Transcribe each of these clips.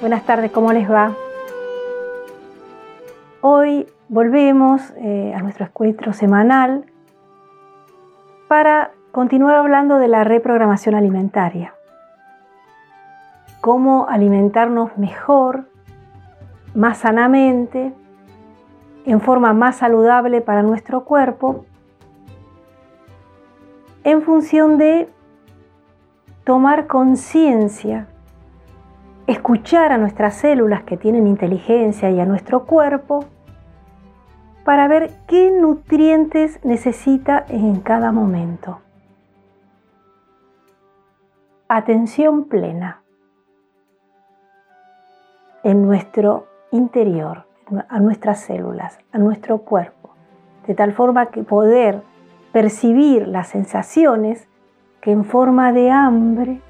Buenas tardes, ¿cómo les va? Hoy volvemos eh, a nuestro encuentro semanal para continuar hablando de la reprogramación alimentaria. Cómo alimentarnos mejor, más sanamente, en forma más saludable para nuestro cuerpo, en función de tomar conciencia, escuchar a nuestras células que tienen inteligencia y a nuestro cuerpo para ver qué nutrientes necesita en cada momento. Atención plena en nuestro interior, a nuestras células, a nuestro cuerpo, de tal forma que poder percibir las sensaciones que en forma de hambre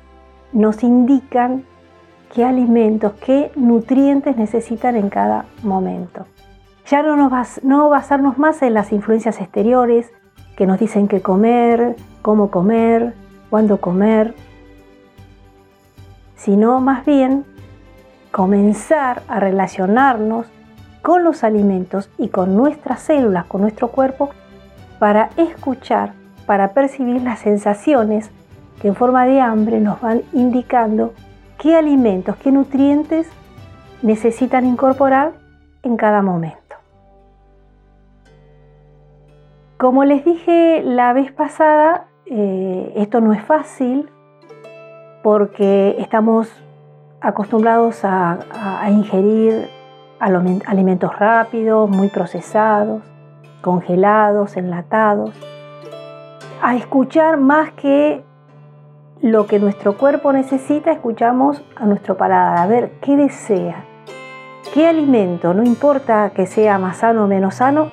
nos indican qué alimentos, qué nutrientes necesitan en cada momento. Ya no, nos no basarnos más en las influencias exteriores que nos dicen qué comer, cómo comer, cuándo comer, sino más bien comenzar a relacionarnos con los alimentos y con nuestras células, con nuestro cuerpo, para escuchar para percibir las sensaciones que en forma de hambre nos van indicando qué alimentos, qué nutrientes necesitan incorporar en cada momento. Como les dije la vez pasada, eh, esto no es fácil porque estamos acostumbrados a, a ingerir alimentos rápidos, muy procesados, congelados, enlatados a escuchar más que lo que nuestro cuerpo necesita, escuchamos a nuestro paladar, a ver qué desea, qué alimento, no importa que sea más sano o menos sano,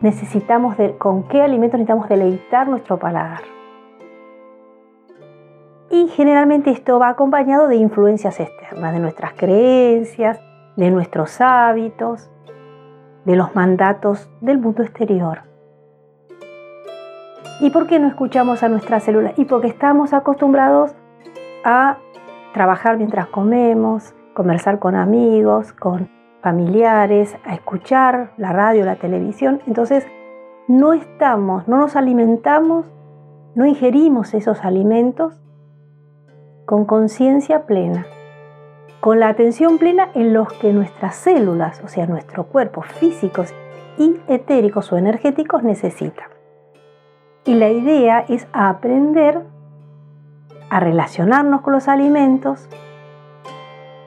necesitamos de, con qué alimento necesitamos deleitar nuestro paladar. Y generalmente esto va acompañado de influencias externas, de nuestras creencias, de nuestros hábitos, de los mandatos del mundo exterior. ¿Y por qué no escuchamos a nuestras células? Y porque estamos acostumbrados a trabajar mientras comemos, conversar con amigos, con familiares, a escuchar la radio, la televisión. Entonces, no estamos, no nos alimentamos, no ingerimos esos alimentos con conciencia plena, con la atención plena en los que nuestras células, o sea, nuestro cuerpo físicos y etéricos o energéticos necesitan. Y la idea es aprender a relacionarnos con los alimentos,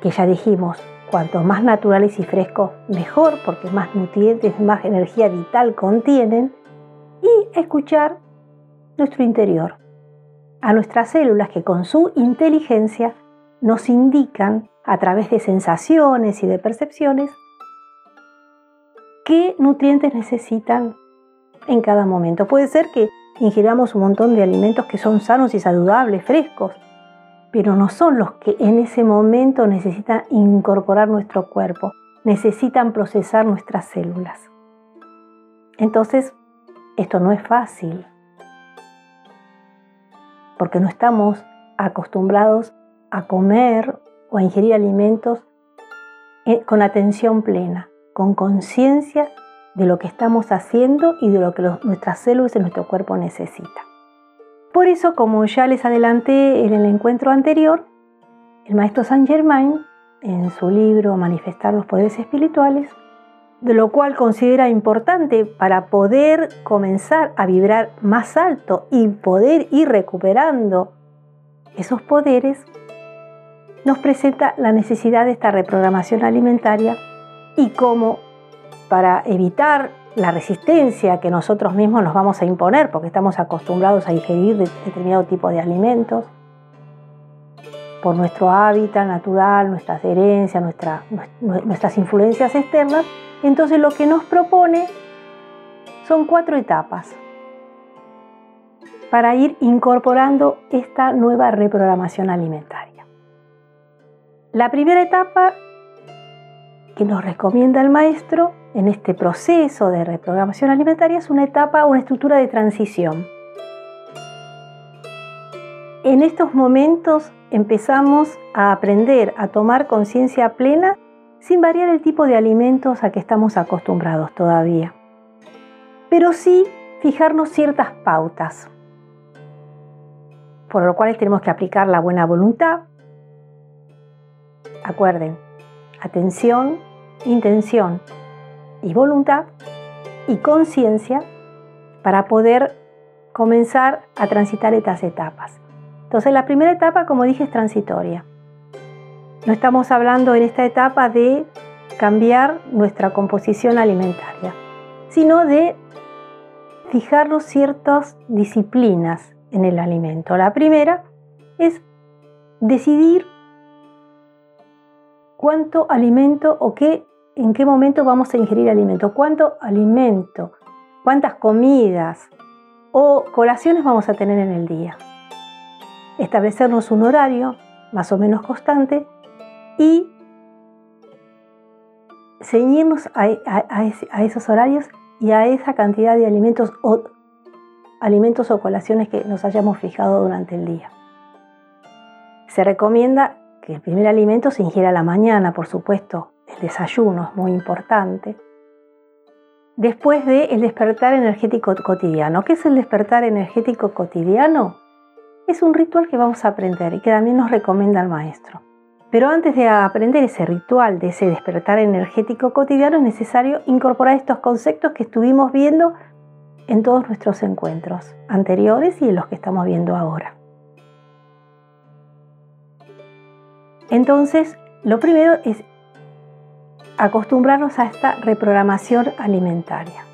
que ya dijimos, cuanto más naturales y frescos, mejor, porque más nutrientes, más energía vital contienen, y escuchar nuestro interior, a nuestras células que con su inteligencia nos indican a través de sensaciones y de percepciones qué nutrientes necesitan en cada momento. Puede ser que ingiramos un montón de alimentos que son sanos y saludables, frescos, pero no son los que en ese momento necesitan incorporar nuestro cuerpo, necesitan procesar nuestras células. Entonces, esto no es fácil, porque no estamos acostumbrados a comer o a ingerir alimentos eh, con atención plena, con conciencia de lo que estamos haciendo y de lo que nuestras células en nuestro cuerpo necesitan. Por eso, como ya les adelanté en el encuentro anterior, el maestro Saint Germain, en su libro Manifestar los Poderes Espirituales, de lo cual considera importante para poder comenzar a vibrar más alto y poder ir recuperando esos poderes, nos presenta la necesidad de esta reprogramación alimentaria y cómo para evitar la resistencia que nosotros mismos nos vamos a imponer porque estamos acostumbrados a ingerir determinado tipo de alimentos por nuestro hábitat natural, nuestras herencias, nuestras influencias externas. Entonces lo que nos propone son cuatro etapas para ir incorporando esta nueva reprogramación alimentaria. La primera etapa que nos recomienda el maestro en este proceso de reprogramación alimentaria es una etapa, una estructura de transición. en estos momentos empezamos a aprender a tomar conciencia plena sin variar el tipo de alimentos a que estamos acostumbrados todavía. Pero sí fijarnos ciertas pautas, por lo cual tenemos que aplicar la buena voluntad. Acuerden, atención, intención y voluntad y conciencia para poder comenzar a transitar estas etapas. Entonces la primera etapa, como dije, es transitoria. No estamos hablando en esta etapa de cambiar nuestra composición alimentaria, sino de fijarnos ciertas disciplinas en el alimento. La primera es decidir cuánto alimento o qué, en qué momento vamos a ingerir alimento, cuánto alimento, cuántas comidas o colaciones vamos a tener en el día establecernos un horario más o menos constante y ceñirnos a, esos horarios y a esa cantidad de alimentos o, alimentos o colaciones que nos hayamos fijado durante el día. Se recomienda que el primer alimento se ingiera a la mañana, por supuesto, el desayuno es muy importante. Después de el despertar energético cotidiano. ¿Qué es el despertar energético cotidiano? es un ritual que vamos a aprender y que también nos recomienda el maestro. Pero antes de aprender ese ritual, de ese despertar energético cotidiano, es necesario incorporar estos conceptos que estuvimos viendo en todos nuestros encuentros anteriores y en los que estamos viendo ahora. Entonces, lo primero es acostumbrarnos a esta reprogramación alimentaria.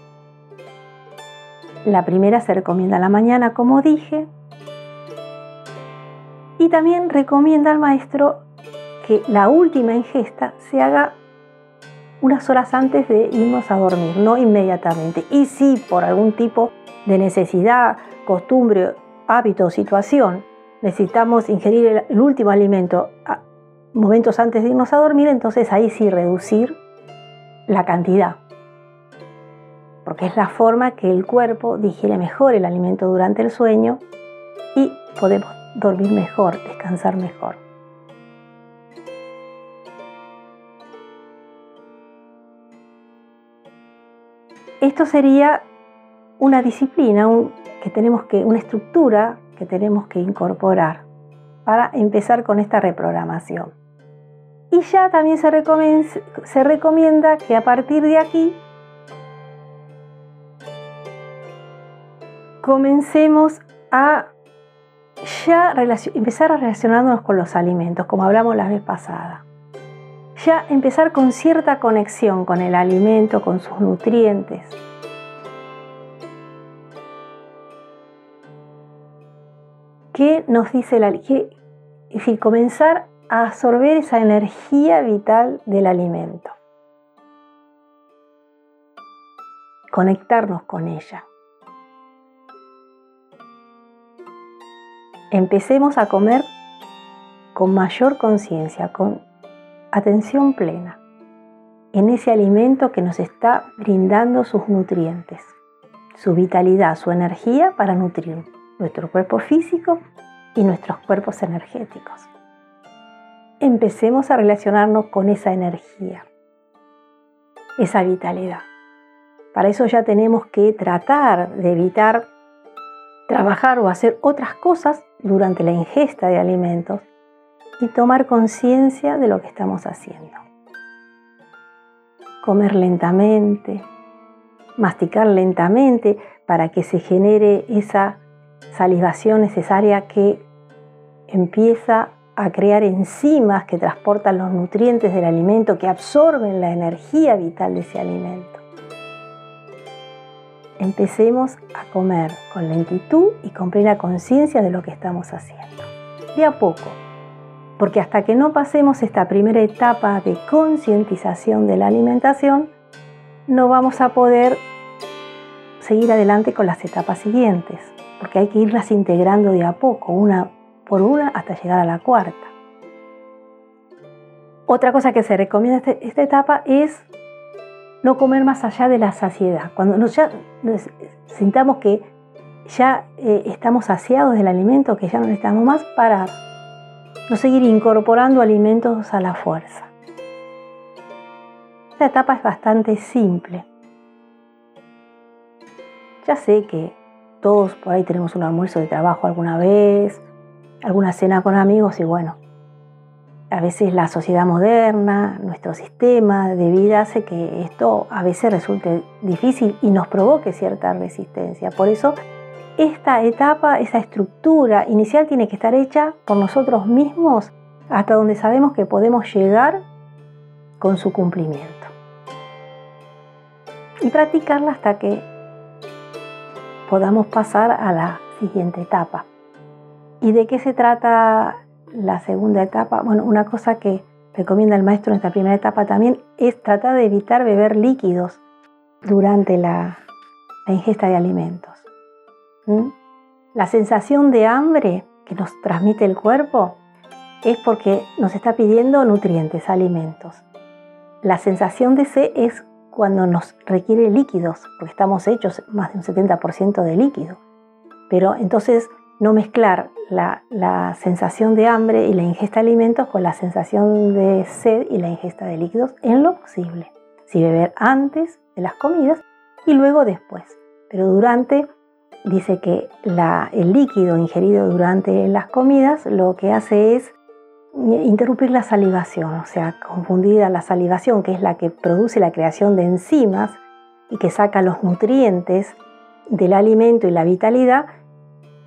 La primera se recomienda a la mañana, como dije, y también recomienda al maestro que la última ingesta se haga unas horas antes de irnos a dormir, no inmediatamente. Y si por algún tipo de necesidad, costumbre, hábito o situación necesitamos ingerir el, último alimento momentos antes de irnos a dormir, entonces ahí sí reducir la cantidad. Porque es la forma que el cuerpo digiere mejor el alimento durante el sueño y podemos dormir mejor, descansar mejor. Esto sería una disciplina que tenemos que, una estructura que tenemos que incorporar para empezar con esta reprogramación. Y ya también se se recomienda que a partir de aquí comencemos a ya empezar a relacionarnos con los alimentos, como hablamos la vez pasada. Ya empezar con cierta conexión con el alimento, con sus nutrientes. ¿Qué nos dice el alimento? Es decir, comenzar a absorber esa energía vital del alimento. Conectarnos con ella. empecemos a comer con mayor conciencia, con atención plena, en ese alimento que nos está brindando sus nutrientes, su vitalidad, su energía para nutrir nuestro cuerpo físico y nuestros cuerpos energéticos. Empecemos a relacionarnos con esa energía, esa vitalidad. Para eso ya tenemos que tratar de evitar trabajar o hacer otras cosas durante la ingesta de alimentos y tomar conciencia de lo que estamos haciendo. Comer lentamente, masticar lentamente para que se genere esa salivación necesaria que empieza a crear enzimas que transportan los nutrientes del alimento, que absorben la energía vital de ese alimento empecemos a comer con lentitud y con plena conciencia de lo que estamos haciendo. De a poco, porque hasta que no pasemos esta primera etapa de concientización de la alimentación, no vamos a poder seguir adelante con las etapas siguientes, porque hay que irlas integrando de a poco, una por una, hasta llegar a la cuarta. Otra cosa que se recomienda este, esta etapa es no comer más allá de la saciedad. Cuando nos ya sintamos que ya eh, estamos saciados del alimento, que ya no necesitamos más, parar. No seguir incorporando alimentos a la fuerza. Esta etapa es bastante simple. Ya sé que todos por ahí tenemos un almuerzo de trabajo alguna vez, alguna cena con amigos y bueno, a veces la sociedad moderna, nuestro sistema de vida hace que esto a veces resulte difícil y nos provoque cierta resistencia. Por eso esta etapa, esa estructura inicial tiene que estar hecha por nosotros mismos hasta donde sabemos que podemos llegar con su cumplimiento. Y practicarla hasta que podamos pasar a la siguiente etapa. ¿Y de qué se trata la segunda etapa? Bueno, una cosa que recomienda el maestro en esta primera etapa también es tratar de evitar beber líquidos durante la, ingesta de alimentos. La sensación de hambre que nos transmite el cuerpo es porque nos está pidiendo nutrientes, alimentos. La sensación de sed es cuando nos requiere líquidos, porque estamos hechos más de un 70% de líquido. Pero entonces no mezclar la, la, sensación de hambre y la ingesta de alimentos con la sensación de sed y la ingesta de líquidos en lo posible. Si beber antes de las comidas y luego después. Pero durante, dice que el líquido ingerido durante las comidas lo que hace es interrumpir la salivación, o sea, confundir a la salivación, que es la que produce la creación de enzimas y que saca los nutrientes del alimento y la vitalidad,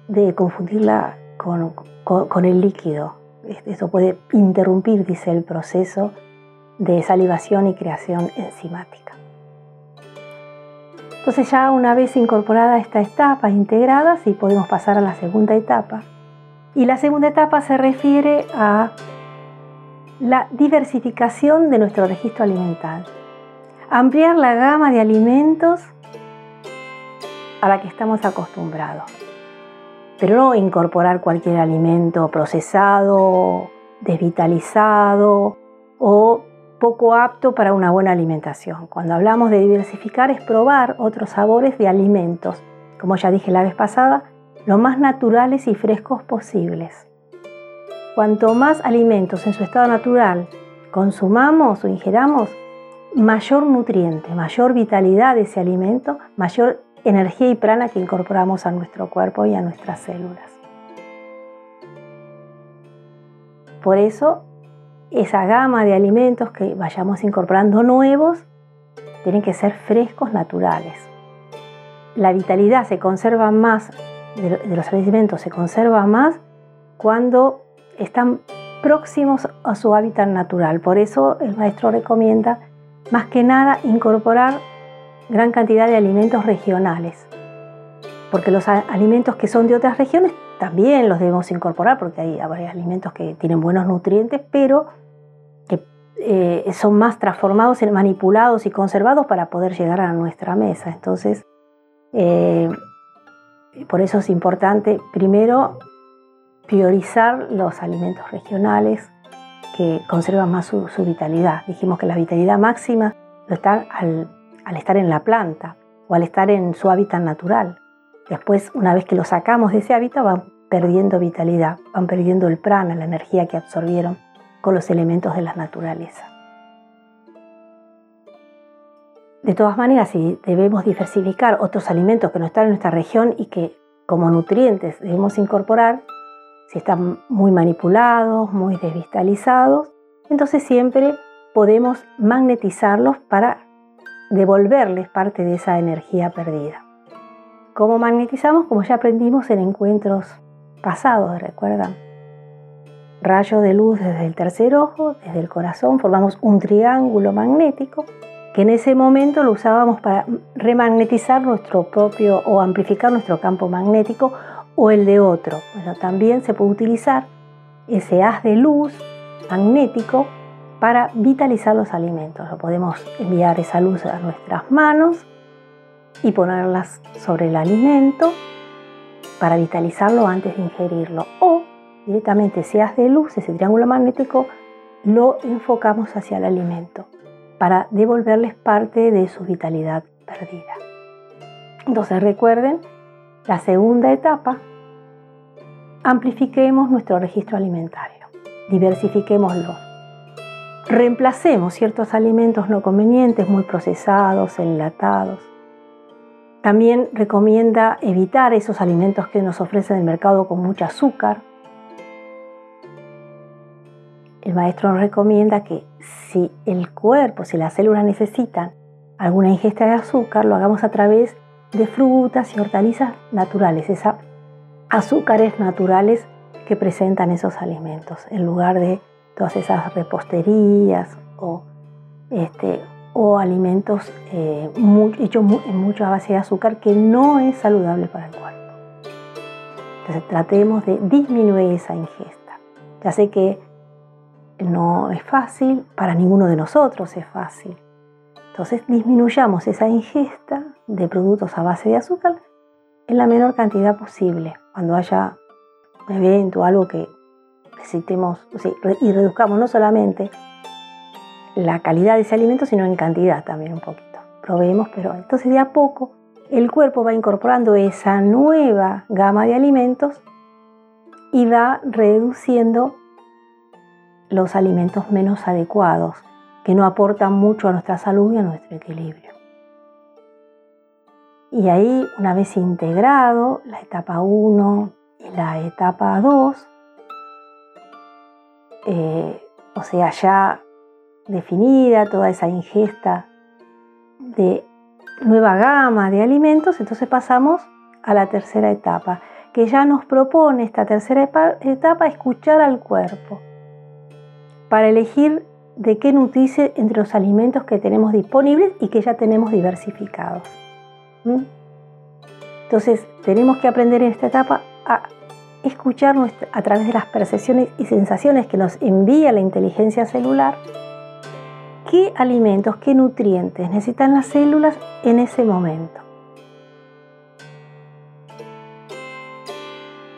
de confundirla con, con, el líquido. Eso puede interrumpir, dice el proceso de salivación y creación enzimática. Entonces ya una vez incorporada esta etapa integrada, sí podemos pasar a la segunda etapa. Y la segunda etapa se refiere a la diversificación de nuestro registro alimentar. Ampliar la gama de alimentos a la que estamos acostumbrados pero no incorporar cualquier alimento procesado, desvitalizado o poco apto para una buena alimentación. Cuando hablamos de diversificar es probar otros sabores de alimentos, como ya dije la vez pasada, lo más naturales y frescos posibles. Cuanto más alimentos en su estado natural consumamos o ingeramos, mayor nutriente, mayor vitalidad de ese alimento, mayor energía y prana que incorporamos a nuestro cuerpo y a nuestras células. Por eso, esa gama de alimentos que vayamos incorporando nuevos tienen que ser frescos, naturales. La vitalidad se conserva más, de los alimentos se conserva más cuando están próximos a su hábitat natural. Por eso el maestro recomienda más que nada incorporar gran cantidad de alimentos regionales, porque los alimentos que son de otras regiones también los debemos incorporar, porque hay, alimentos que tienen buenos nutrientes, pero que eh, son más transformados, manipulados y conservados para poder llegar a nuestra mesa. Entonces, eh, por eso es importante primero priorizar los alimentos regionales que conservan más su, su vitalidad. Dijimos que la vitalidad máxima lo está al al estar en la planta o al estar en su hábitat natural. Después, una vez que lo sacamos de ese hábitat, van perdiendo vitalidad, van perdiendo el prana, la energía que absorbieron con los elementos de la naturaleza. De todas maneras, si debemos diversificar otros alimentos que no están en nuestra región y que como nutrientes debemos incorporar, si están muy manipulados, muy desvitalizados, entonces siempre podemos magnetizarlos para devolverles parte de esa energía perdida. ¿Cómo magnetizamos? Como ya aprendimos en encuentros pasados, ¿recuerdan? Rayo de luz desde el tercer ojo, desde el corazón, formamos un triángulo magnético que en ese momento lo usábamos para remagnetizar nuestro propio o amplificar nuestro campo magnético o el de otro. Bueno, también se puede utilizar ese haz de luz magnético para vitalizar los alimentos. Lo podemos enviar esa luz a nuestras manos y ponerlas sobre el alimento para vitalizarlo antes de ingerirlo. O directamente si hace de luz, ese triángulo magnético, lo enfocamos hacia el alimento para devolverles parte de su vitalidad perdida. Entonces recuerden La segunda etapa, amplifiquemos nuestro registro alimentario, diversifiquémoslo. Reemplacemos ciertos alimentos no convenientes, muy procesados, enlatados. También recomienda evitar esos alimentos que nos ofrecen el mercado con mucho azúcar. El maestro nos recomienda que si el cuerpo, si las células necesitan alguna ingesta de azúcar, lo hagamos a través de frutas y hortalizas naturales, esas azúcares naturales que presentan esos alimentos, en lugar de todas esas reposterías o, este, o alimentos eh, hechos en mucha base de azúcar que no es saludable para el cuerpo. Entonces tratemos de disminuir esa ingesta. Ya sé que no es fácil, para ninguno de nosotros es fácil. Entonces disminuyamos esa ingesta de productos a base de azúcar en la menor cantidad posible. Cuando haya un evento o algo que necesitemos y reduzcamos no solamente la calidad de ese alimento, sino en cantidad también un poquito. Probemos, pero entonces de a poco el cuerpo va incorporando esa nueva gama de alimentos y va reduciendo los alimentos menos adecuados, que no aportan mucho a nuestra salud y a nuestro equilibrio. Y ahí, una vez integrado la etapa 1 y la etapa 2, eh, o sea, ya definida toda esa ingesta de nueva gama de alimentos, entonces pasamos a la tercera etapa, que ya nos propone esta tercera etapa escuchar al cuerpo para elegir de qué nutrirse entre los alimentos que tenemos disponibles y que ya tenemos diversificados. Entonces, tenemos que aprender en esta etapa a escuchar a través de las percepciones y sensaciones que nos envía la inteligencia celular qué alimentos, qué nutrientes necesitan las células en ese momento.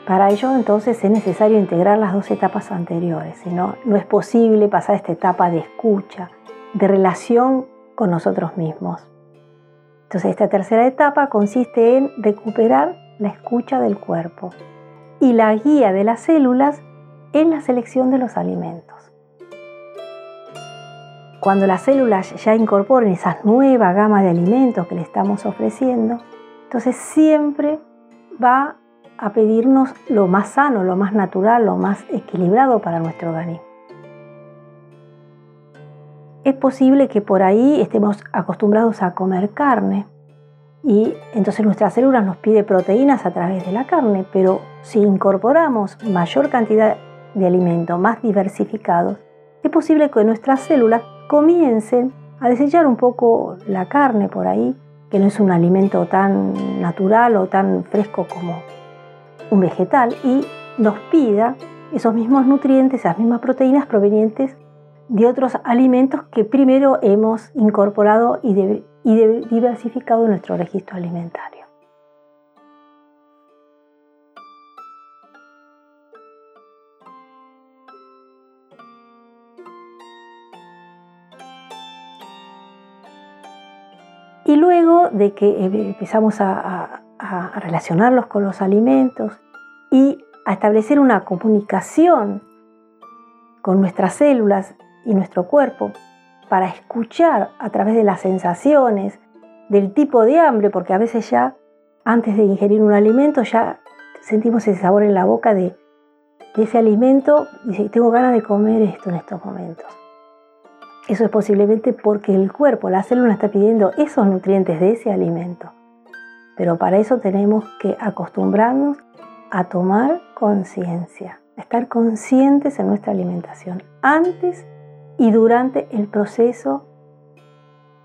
Para ello entonces es necesario integrar las dos etapas anteriores, si no, no es posible pasar esta etapa de escucha, de relación con nosotros mismos. Entonces esta tercera etapa consiste en recuperar la escucha del cuerpo y la guía de las células en la selección de los alimentos. Cuando las células ya incorporen esa nueva gama de alimentos que le estamos ofreciendo, entonces siempre va a pedirnos lo más sano, lo más natural, lo más equilibrado para nuestro organismo. Es posible que por ahí estemos acostumbrados a comer carne y entonces nuestras células nos pide proteínas a través de la carne, pero si incorporamos mayor cantidad de alimentos más diversificados, es posible que nuestras células comiencen a desechar un poco la carne por ahí, que no es un alimento tan natural o tan fresco como un vegetal y nos pida esos mismos nutrientes, esas mismas proteínas provenientes de otros alimentos que primero hemos incorporado y, diversificado en nuestro registro alimentario. Y luego de que empezamos a, a relacionarlos con los alimentos y a establecer una comunicación con nuestras células y nuestro cuerpo para escuchar a través de las sensaciones, del tipo de hambre, porque a veces ya antes de ingerir un alimento ya sentimos ese sabor en la boca de, ese alimento y dice, tengo ganas de comer esto en estos momentos. Eso es posiblemente porque el cuerpo, la célula está pidiendo esos nutrientes de ese alimento. Pero para eso tenemos que acostumbrarnos a tomar conciencia, a estar conscientes en nuestra alimentación antes y durante el proceso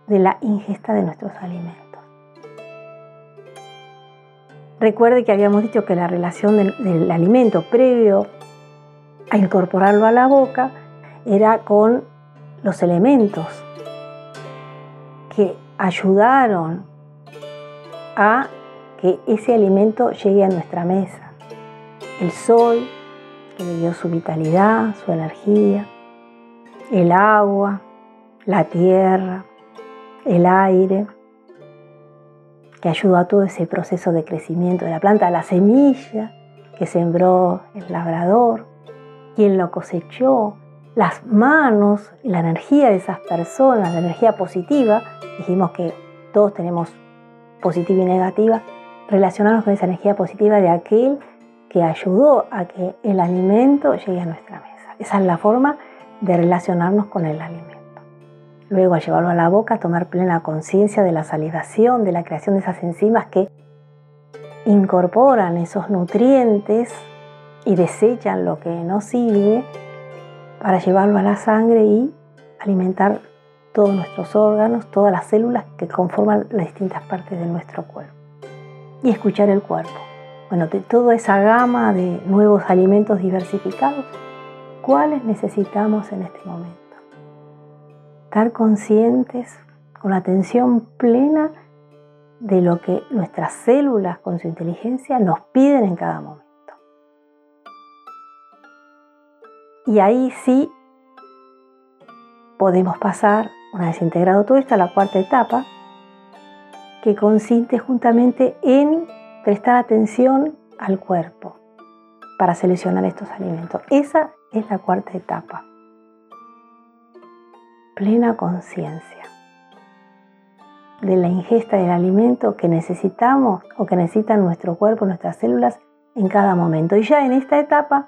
de la ingesta de nuestros alimentos. Recuerde que habíamos dicho que la relación del, del, alimento previo a incorporarlo a la boca era con los elementos que ayudaron a que ese alimento llegue a nuestra mesa. El sol, que le dio su vitalidad, su energía, el agua, la tierra, el aire, que ayudó a todo ese proceso de crecimiento de la planta, la semilla que sembró el labrador, quien lo cosechó, las manos, la energía de esas personas, la energía positiva, dijimos que todos tenemos positiva y negativa, relacionarnos con esa energía positiva de aquel que ayudó a que el alimento llegue a nuestra mesa. Esa es la forma de relacionarnos con el alimento. Luego, al llevarlo a la boca, tomar plena conciencia de la salivación, de la creación de esas enzimas que incorporan esos nutrientes y desechan lo que no sirve para llevarlo a la sangre y alimentar todos nuestros órganos, todas las células que conforman las distintas partes de nuestro cuerpo. Y escuchar el cuerpo. Bueno, de toda esa gama de nuevos alimentos diversificados, ¿cuáles necesitamos en este momento? Estar conscientes con atención plena de lo que nuestras células con su inteligencia nos piden en cada momento. Y ahí sí podemos pasar, una vez integrado todo esto, a la cuarta etapa, que consiste justamente en prestar atención al cuerpo para seleccionar estos alimentos. Esa es la cuarta etapa. Plena conciencia de la ingesta del alimento que necesitamos o que necesitan nuestro cuerpo, nuestras células en cada momento. Y ya en esta etapa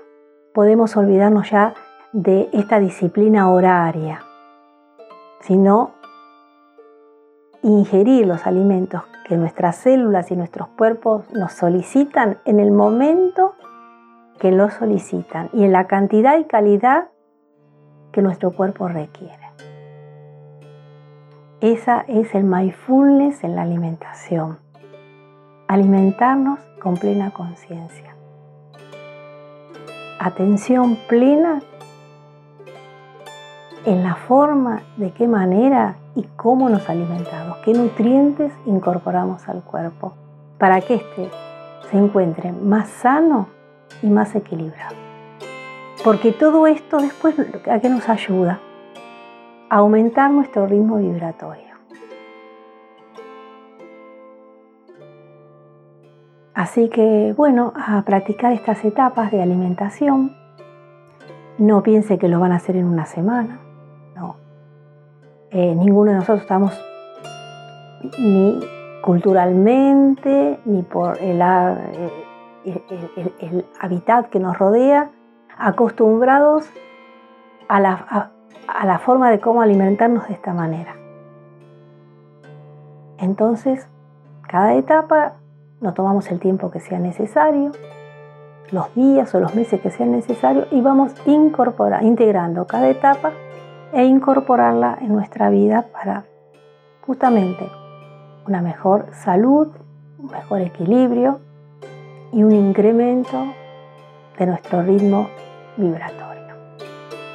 podemos olvidarnos ya de esta disciplina horaria, sino ingerir los alimentos que nuestras células y nuestros cuerpos nos solicitan en el momento que los solicitan y en la cantidad y calidad que nuestro cuerpo requiere. Esa es el mindfulness en la alimentación. Alimentarnos con plena conciencia atención plena en la forma, de qué manera y cómo nos alimentamos, qué nutrientes incorporamos al cuerpo, para que éste se encuentre más sano y más equilibrado. Porque todo esto después, ¿a qué nos ayuda? A aumentar nuestro ritmo vibratorio. Así que bueno, a practicar estas etapas de alimentación. No piense que lo van a hacer en una semana. No. Eh, ninguno de nosotros estamos ni culturalmente, ni por el, el, hábitat que nos rodea, acostumbrados a la, a la forma de cómo alimentarnos de esta manera. Entonces, cada etapa nos tomamos el tiempo que sea necesario, los días o los meses que sean necesarios y vamos incorporar, integrando cada etapa e incorporarla en nuestra vida para justamente una mejor salud, un mejor equilibrio y un incremento de nuestro ritmo vibratorio.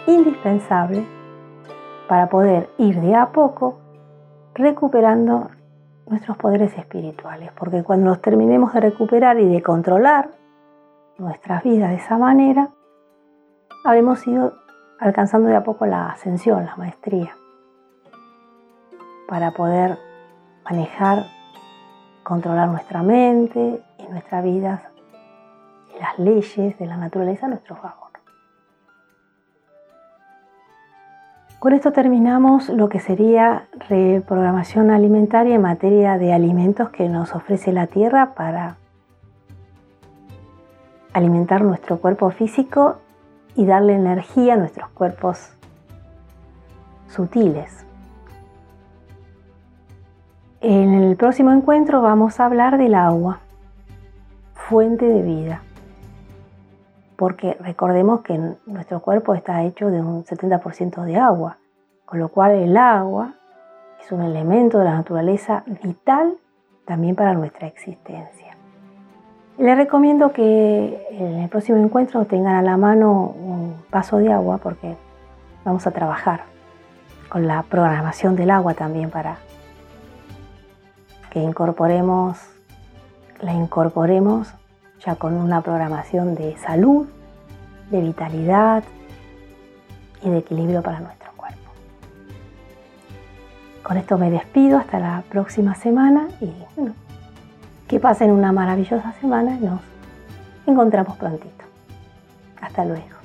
Indispensable para poder ir de a poco recuperando nuestros poderes espirituales, porque cuando nos terminemos de recuperar y de controlar nuestras vidas de esa manera, habremos ido alcanzando de a poco la ascensión, la maestría, para poder manejar, controlar nuestra mente y nuestra vida las leyes de la naturaleza a nuestro favor. Con esto terminamos lo que sería reprogramación alimentaria en materia de alimentos que nos ofrece la tierra para alimentar nuestro cuerpo físico y darle energía a nuestros cuerpos sutiles. En el próximo encuentro vamos a hablar del agua, fuente de vida porque recordemos que nuestro cuerpo está hecho de un 70% de agua, con lo cual el agua es un elemento de la naturaleza vital también para nuestra existencia. Les recomiendo que en el próximo encuentro tengan a la mano un vaso de agua porque vamos a trabajar con la programación del agua también para que incorporemos, la incorporemos ya con una programación de salud, de vitalidad y de equilibrio para nuestro cuerpo. Con esto me despido hasta la próxima semana y Que pasen una maravillosa semana y nos encontramos prontito. Hasta luego.